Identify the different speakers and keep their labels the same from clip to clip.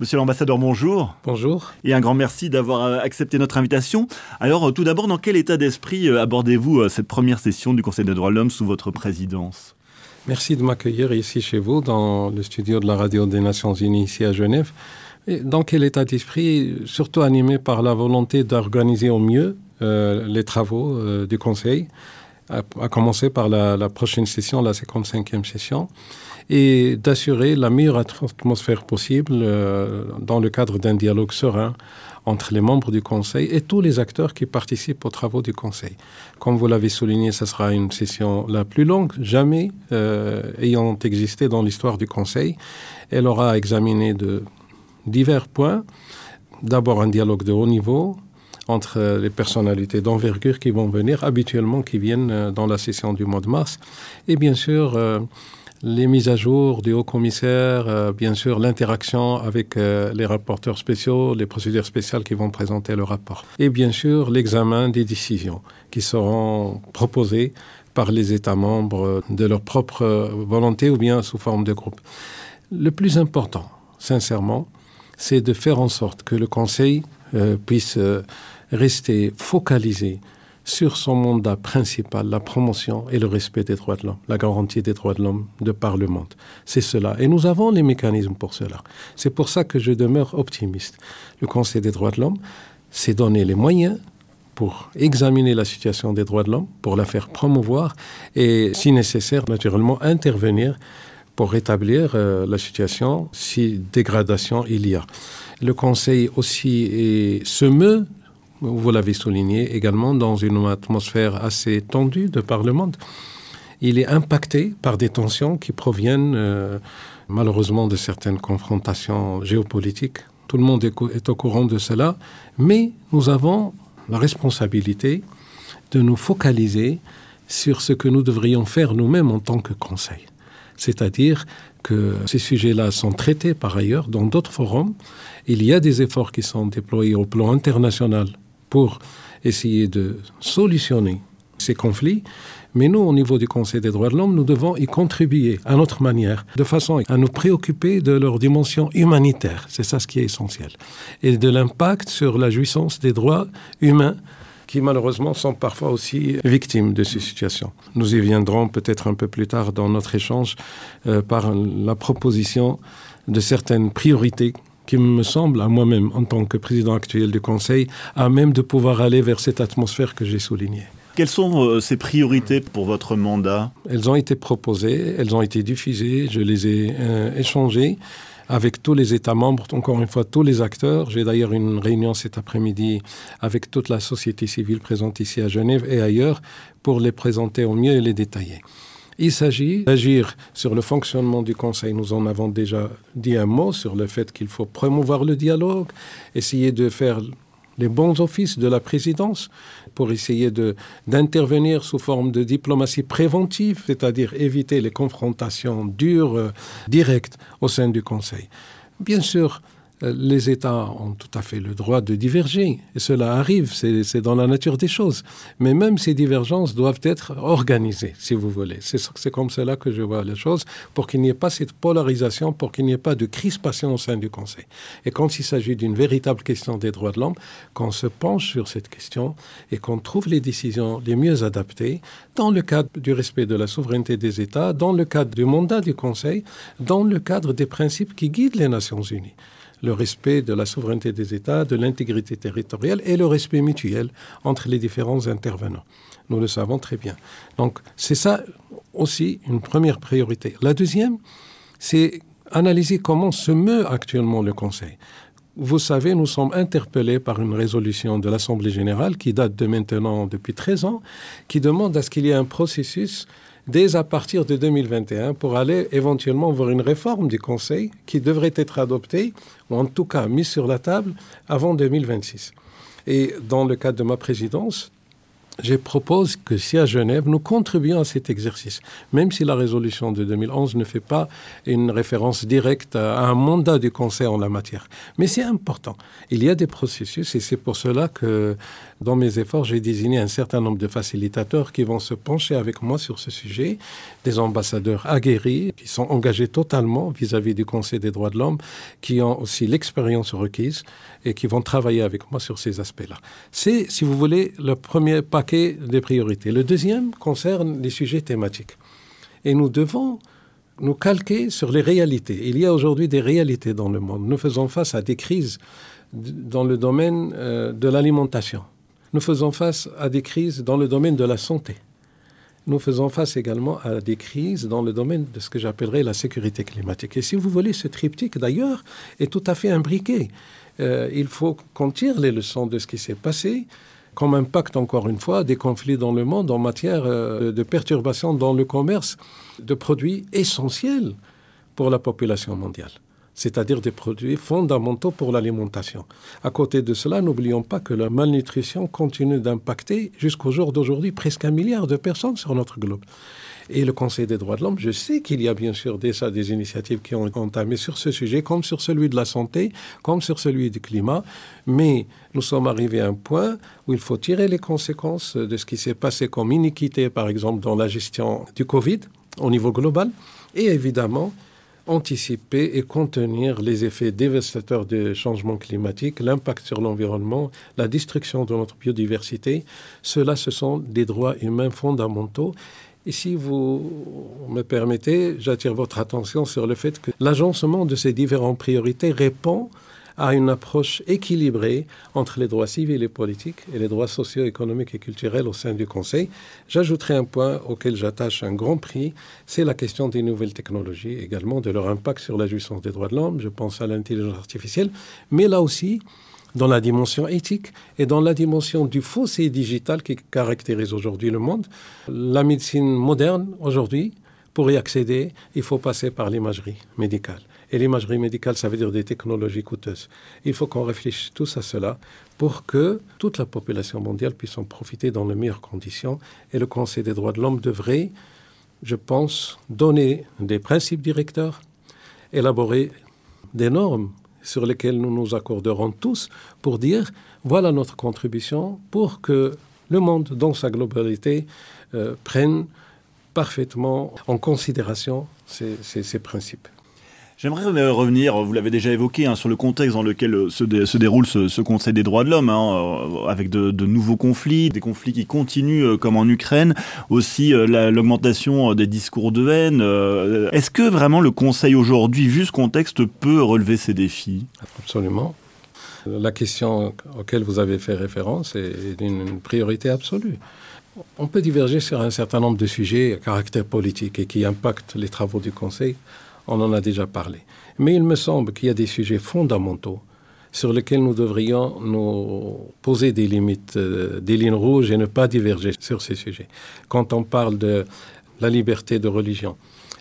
Speaker 1: Monsieur l'ambassadeur, bonjour.
Speaker 2: Bonjour.
Speaker 1: Et un grand merci d'avoir euh, accepté notre invitation. Alors, euh, tout d'abord, dans quel état d'esprit euh, abordez-vous cette première session du Conseil des droits de l'homme sous votre présidence?
Speaker 2: Merci de m'accueillir ici chez vous, dans le studio de la Radio des Nations Unies, ici à Genève. Et dans quel état d'esprit Surtout animé par la volonté d'organiser au mieux les travaux du Conseil, à, commencer par la, la prochaine session, la 55e session et d'assurer la meilleure atmosphère possible euh, dans le cadre d'un dialogue serein entre les membres du Conseil et tous les acteurs qui participent aux travaux du Conseil. Comme vous l'avez souligné, ce sera une session la plus longue jamais euh, ayant existé dans l'histoire du Conseil. Elle aura examiné de divers points. D'abord un dialogue de haut niveau, entre les personnalités d'envergure qui vont venir, habituellement qui viennent euh, dans la session du mois de mars, et bien sûr les mises à jour du haut commissaire, euh, bien sûr l'interaction avec euh, les rapporteurs spéciaux, les procédures spéciales qui vont présenter le rapport. Et bien sûr l'examen des décisions qui seront proposées par les États membres de leur propre volonté ou bien sous forme de groupe. Le plus important, sincèrement, c'est de faire en sorte que le Conseil euh, puisse rester focalisé sur son mandat principal, la promotion et le respect des droits de l'homme, la garantie des droits de l'homme de par le monde. C'est cela. Et nous avons les mécanismes pour cela. C'est pour ça que je demeure optimiste. Le Conseil des droits de l'homme s'est donné les moyens pour examiner la situation des droits de l'homme, pour la faire promouvoir et, si nécessaire, naturellement, intervenir pour rétablir euh, la situation si dégradation il y a. Le Conseil aussi se meut vous l'avez souligné également, dans une atmosphère assez tendue de par le monde. Il est impacté par des tensions qui proviennent euh, malheureusement de certaines confrontations géopolitiques. Tout le monde est, au courant de cela, mais nous avons la responsabilité de nous focaliser sur ce que nous devrions faire nous-mêmes en tant que Conseil. C'est-à-dire que ces sujets-là sont traités par ailleurs dans d'autres forums. Il y a des efforts qui sont déployés au plan international pour essayer de solutionner ces conflits. Mais nous, au niveau du Conseil des droits de l'homme, nous devons y contribuer à notre manière, de façon à nous préoccuper de leur dimension humanitaire. C'est ça ce qui est essentiel. Et de l'impact sur la jouissance des droits humains qui malheureusement sont parfois aussi victimes de ces situations. Nous y viendrons peut-être un peu plus tard dans notre échange euh, par la proposition de certaines priorités qui me semble, à moi-même, en tant que président actuel du Conseil, à même de pouvoir aller vers cette atmosphère que j'ai soulignée.
Speaker 1: Quelles sont euh, ces priorités pour votre mandat?
Speaker 2: Elles ont été proposées, elles ont été diffusées, je les ai euh, échangées avec tous les États membres, encore une fois tous les acteurs. J'ai d'ailleurs une réunion cet après-midi avec toute la société civile présente ici à Genève et ailleurs pour les présenter au mieux et les détailler. Il s'agit d'agir sur le fonctionnement du Conseil. Nous en avons déjà dit un mot sur le fait qu'il faut promouvoir le dialogue, essayer de faire les bons offices de la présidence pour essayer d'intervenir sous forme de diplomatie préventive, c'est-à-dire éviter les confrontations dures, euh, directes au sein du Conseil. Bien sûr, les États ont tout à fait le droit de diverger. Et cela arrive, c'est dans la nature des choses. Mais même ces divergences doivent être organisées, si vous voulez. C'est comme cela que je vois les choses, pour qu'il n'y ait pas cette polarisation, pour qu'il n'y ait pas de crispation au sein du Conseil. Et quand il s'agit d'une véritable question des droits de l'homme, qu'on se penche sur cette question et qu'on trouve les décisions les mieux adaptées dans le cadre du respect de la souveraineté des États, dans le cadre du mandat du Conseil, dans le cadre des principes qui guident les Nations Unies le respect de la souveraineté des États, de l'intégrité territoriale et le respect mutuel entre les différents intervenants. Nous le savons très bien. Donc c'est ça aussi une première priorité. La deuxième, c'est analyser comment se meut actuellement le Conseil. Vous savez, nous sommes interpellés par une résolution de l'Assemblée générale qui date de maintenant depuis 13 ans, qui demande à ce qu'il y ait un processus dès à partir de 2021 pour aller éventuellement vers une réforme du Conseil qui devrait être adoptée, ou en tout cas mise sur la table, avant 2026. Et dans le cadre de ma présidence, je propose que si à Genève, nous contribuons à cet exercice, même si la résolution de 2011 ne fait pas une référence directe à un mandat du Conseil en la matière. Mais c'est important. Il y a des processus et c'est pour cela que dans mes efforts, j'ai désigné un certain nombre de facilitateurs qui vont se pencher avec moi sur ce sujet, des ambassadeurs aguerris qui sont engagés totalement vis-à-vis du Conseil des droits de l'homme, qui ont aussi l'expérience requise et qui vont travailler avec moi sur ces aspects-là. C'est, si vous voulez, le premier paquet des priorités. Le deuxième concerne les sujets thématiques. Et nous devons nous calquer sur les réalités. Il y a aujourd'hui des réalités dans le monde. Nous faisons face à des crises dans le domaine euh, de l'alimentation. Nous faisons face à des crises dans le domaine de la santé. Nous faisons face également à des crises dans le domaine de ce que j'appellerais la sécurité climatique. Et si vous voulez, ce triptyque, d'ailleurs, est tout à fait imbriqué. Euh, il faut qu'on tire les leçons de ce qui s'est passé, comme impact, encore une fois, des conflits dans le monde en matière euh, de perturbations dans le commerce de produits essentiels pour la population mondiale c'est-à-dire des produits fondamentaux pour l'alimentation. À côté de cela, n'oublions pas que la malnutrition continue d'impacter jusqu'au jour d'aujourd'hui presque un milliard de personnes sur notre globe. Et le Conseil des droits de l'homme, je sais qu'il y a bien sûr déjà des initiatives qui ont entamé sur ce sujet, comme sur celui de la santé, comme sur celui du climat, mais nous sommes arrivés à un point où il faut tirer les conséquences de ce qui s'est passé comme iniquité, par exemple, dans la gestion du Covid au niveau global, et évidemment, anticiper et contenir les effets dévastateurs des changements climatiques, l'impact sur l'environnement, la destruction de notre biodiversité. Cela, ce sont des droits humains fondamentaux. Et si vous me permettez, j'attire votre attention sur le fait que l'agencement de ces différentes priorités répond à une approche équilibrée entre les droits civils et politiques et les droits sociaux, économiques et culturels au sein du Conseil. J'ajouterai un point auquel j'attache un grand prix, c'est la question des nouvelles technologies, également de leur impact sur la jouissance des droits de l'homme. Je pense à l'intelligence artificielle, mais là aussi, dans la dimension éthique et dans la dimension du fossé digital qui caractérise aujourd'hui le monde. La médecine moderne, aujourd'hui, pour y accéder, il faut passer par l'imagerie médicale. Et l'imagerie médicale, ça veut dire des technologies coûteuses. Il faut qu'on réfléchisse tous à cela pour que toute la population mondiale puisse en profiter dans les meilleures conditions. Et le Conseil des droits de l'homme devrait, je pense, donner des principes directeurs, élaborer des normes sur lesquelles nous nous accorderons tous pour dire voilà notre contribution pour que le monde dans sa globalité euh, prenne parfaitement en considération ces principes.
Speaker 1: J'aimerais revenir, vous l'avez déjà évoqué, hein, sur le contexte dans lequel euh, se, déroule ce, Conseil des droits de l'homme, hein, euh, avec de, nouveaux conflits, des conflits qui continuent euh, comme en Ukraine, aussi l'augmentation des discours de haine. Est-ce que vraiment le Conseil aujourd'hui, vu ce contexte, peut relever ces défis?
Speaker 2: Absolument. La question auquel vous avez fait référence est d'une priorité absolue. On peut diverger sur un certain nombre de sujets à caractère politique et qui impactent les travaux du Conseil on en a déjà parlé. Mais il me semble qu'il y a des sujets fondamentaux sur lesquels nous devrions nous poser des limites, euh, des lignes rouges et ne pas diverger sur ces sujets. Quand on parle de la liberté de religion,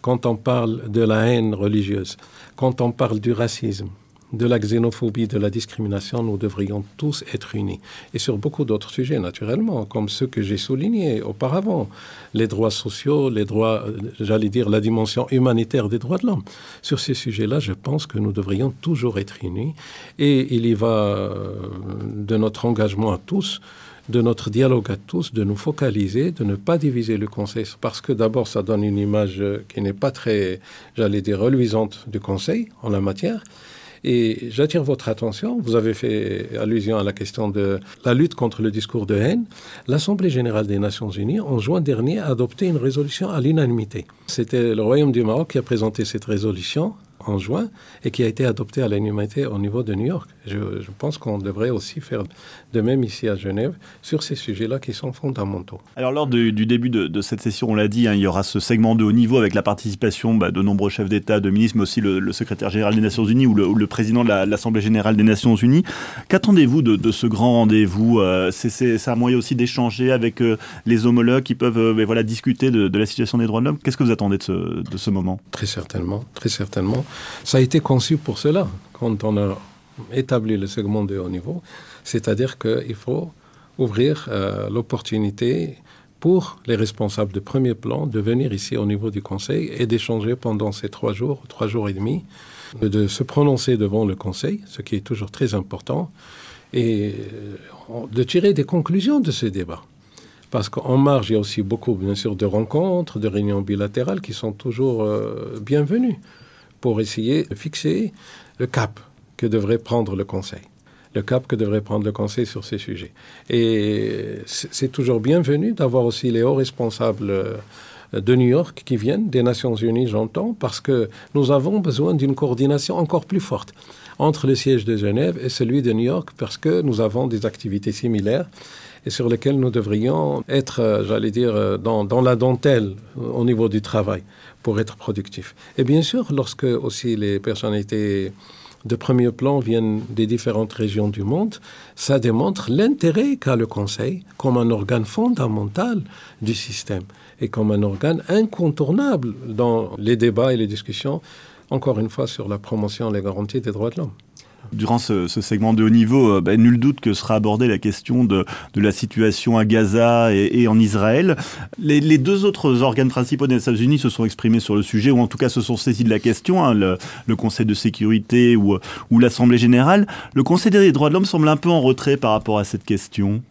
Speaker 2: quand on parle de la haine religieuse, quand on parle du racisme, de la xénophobie, de la discrimination, nous devrions tous être unis. Et sur beaucoup d'autres sujets, naturellement, comme ceux que j'ai soulignés auparavant, les droits sociaux, les droits, euh, j'allais dire, la dimension humanitaire des droits de l'homme. Sur ces sujets-là, je pense que nous devrions toujours être unis. Et il y va euh, de notre engagement à tous de notre dialogue à tous, de nous focaliser, de ne pas diviser le Conseil, parce que d'abord, ça donne une image qui n'est pas très, j'allais dire, reluisante du Conseil en la matière. Et j'attire votre attention, vous avez fait allusion à la question de la lutte contre le discours de haine. L'Assemblée générale des Nations unies, en juin dernier, a adopté une résolution à l'unanimité. C'était le Royaume du Maroc qui a présenté cette résolution en juin et qui a été adopté à l'unanimité au niveau de New York. Je, pense qu'on devrait aussi faire de même ici à Genève sur ces sujets-là qui sont fondamentaux.
Speaker 1: Alors lors du, début de, cette session, on l'a dit, hein, il y aura ce segment de haut niveau avec la participation bah, de nombreux chefs d'État, de ministres, mais aussi le, secrétaire général des Nations Unies ou le, président de l'Assemblée générale des Nations Unies. Qu'attendez-vous de, ce grand rendez-vous euh, C'est un moyen aussi d'échanger avec euh, les homologues qui peuvent euh, voilà, discuter de, la situation des droits de l'homme? Qu'est-ce que vous attendez de ce, de ce moment?
Speaker 2: Très certainement, très certainement. Ça a été conçu pour cela quand on a établi le segment de haut niveau, c'est-à-dire qu'il faut ouvrir l'opportunité pour les responsables de premier plan de venir ici au niveau du Conseil et d'échanger pendant ces trois jours, trois jours et demi, de se prononcer devant le Conseil, ce qui est toujours très important, et de tirer des conclusions de ce débat. Parce qu'en marge, il y a aussi beaucoup, bien sûr, de rencontres, de réunions bilatérales qui sont toujours euh, bienvenues pour essayer de fixer le cap que devrait prendre le Conseil. Le cap que devrait prendre le Conseil sur ces sujets. Et c'est toujours bienvenu d'avoir aussi les hauts responsables euh, de New York qui viennent, des Nations Unies, j'entends, parce que nous avons besoin d'une coordination encore plus forte entre le siège de Genève et celui de New York, parce que nous avons des activités similaires et sur lesquels nous devrions être, euh, j'allais dire, euh, dans, dans, la dentelle au niveau du travail pour être productifs. Et bien sûr, lorsque aussi les personnalités de premier plan viennent des différentes régions du monde, ça démontre l'intérêt qu'a le Conseil comme un organe fondamental du système et comme un organe incontournable dans les débats et les discussions, encore une fois, sur la promotion et les garanties des droits de l'homme.
Speaker 1: Durant ce, segment de haut niveau, euh, ben, nul doute que sera abordée la question de, la situation à Gaza et, en Israël. Les, deux autres organes principaux des Nations Unies se sont exprimés sur le sujet, ou en tout cas se sont saisis de la question, hein, le, Conseil de sécurité ou l'Assemblée générale. Le Conseil des droits de l'homme semble un peu en retrait par rapport à cette question.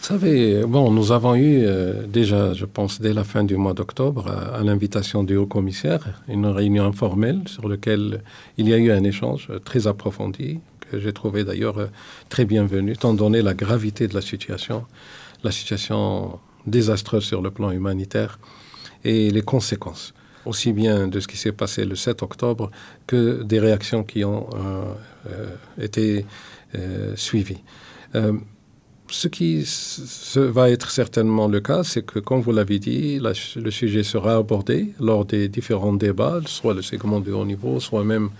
Speaker 2: Vous savez, bon, nous avons eu euh, déjà, je pense, dès la fin du mois d'octobre, à, l'invitation du haut-commissaire, une réunion informelle sur laquelle il y a eu un échange très approfondi, que j'ai trouvé d'ailleurs euh, très bienvenu, étant donné la gravité de la situation, la situation désastreuse sur le plan humanitaire et les conséquences, aussi bien de ce qui s'est passé le 7 octobre que des réactions qui ont euh, été suivies ce qui va être certainement le cas, c'est que, comme vous l'avez dit, le sujet sera abordé lors des différents débats, soit le segment de haut niveau, soit même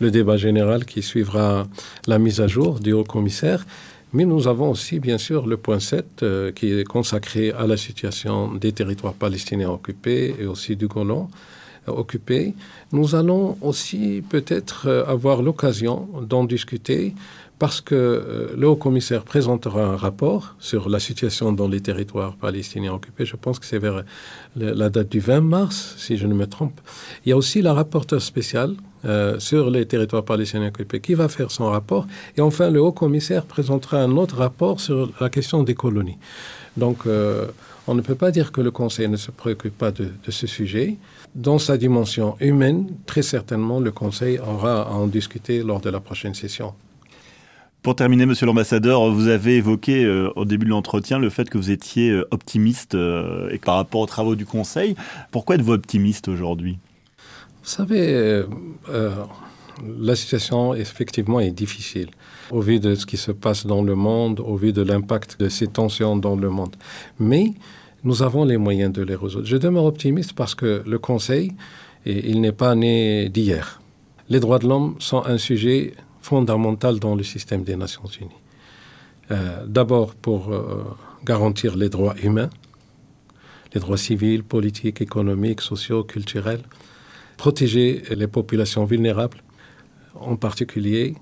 Speaker 2: le débat général qui suivra la mise à jour du haut commissaire. Mais nous avons aussi, bien sûr, le point 7 euh, qui est consacré à la situation des territoires palestiniens occupés et aussi du Golan euh, occupé. Nous allons aussi peut-être euh, avoir l'occasion d'en discuter parce que euh, le haut-commissaire présentera un rapport sur la situation dans les territoires palestiniens occupés. Je pense que c'est vers la date du 20 mars, si je ne me trompe. Il y a aussi la rapporteure spéciale euh, sur les territoires palestiniens occupés qui va faire son rapport. Et enfin, le haut-commissaire présentera un autre rapport sur la question des colonies. Donc, euh, on ne peut pas dire que le Conseil ne se préoccupe pas de, de, ce sujet. Dans sa dimension humaine, très certainement, le Conseil aura à en discuter lors de la prochaine session.
Speaker 1: Pour terminer, monsieur l'ambassadeur, vous avez évoqué euh, au début de l'entretien le fait que vous étiez euh, optimiste euh, et par rapport aux travaux du Conseil. Pourquoi êtes-vous optimiste aujourd'hui?
Speaker 2: Vous savez, la situation effectivement est difficile au vu de ce qui se passe dans le monde, au vu de l'impact de ces tensions dans le monde. Mais nous avons les moyens de les résoudre. Je demeure optimiste parce que le Conseil, il n'est pas né d'hier. Les droits de l'homme sont un sujet fondamentale dans le système des Nations Unies. Euh, d'abord pour euh, garantir les droits humains, les droits civils, politiques, économiques, sociaux, culturels, protéger les populations vulnérables, en particulier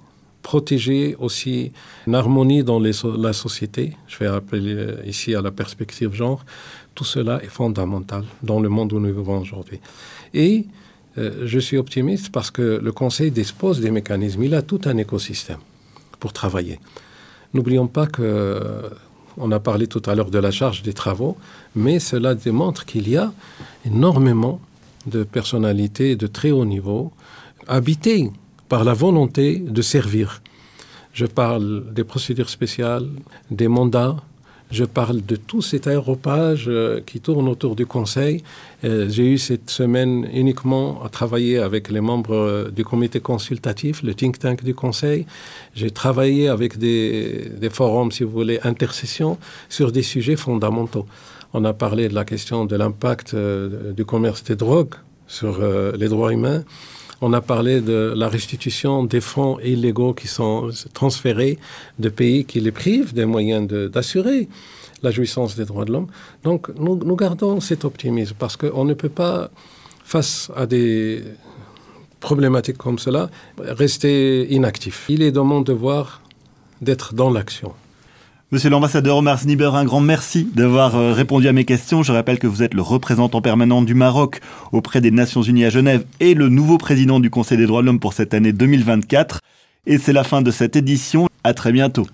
Speaker 2: protéger aussi une harmonie dans la société. Je vais appeler euh, ici à la perspective genre. Tout cela est fondamental dans le monde où nous vivons aujourd'hui. Et euh, je suis optimiste parce que le Conseil dispose des mécanismes. Il a tout un écosystème pour travailler. N'oublions pas que euh, on a parlé tout à l'heure de la charge des travaux, mais cela démontre qu'il y a énormément de personnalités de très haut niveau habitées par la volonté de servir. Je parle des procédures spéciales, des mandats, je parle de tout cet aéropage euh, qui tourne autour du Conseil. Euh, j'ai eu cette semaine uniquement à travailler avec les membres euh, du comité consultatif, le think tank du Conseil. J'ai travaillé avec des, des forums, si vous voulez, intercession sur des sujets fondamentaux. On a parlé de la question de l'impact du commerce des drogues sur les droits humains. On a parlé de la restitution des fonds illégaux qui sont transférés de pays qui les privent des moyens d'assurer la jouissance des droits de l'homme. Donc nous, nous, gardons cet optimisme parce qu'on ne peut pas, face à des problématiques comme cela, rester inactif. Il est de mon devoir d'être dans l'action.
Speaker 1: Monsieur l'ambassadeur Omar Sniber, un grand merci d'avoir euh, répondu à mes questions. Je rappelle que vous êtes le représentant permanent du Maroc auprès des Nations Unies à Genève et le nouveau président du Conseil des droits de l'homme pour cette année 2024. Et c'est la fin de cette édition. À très bientôt.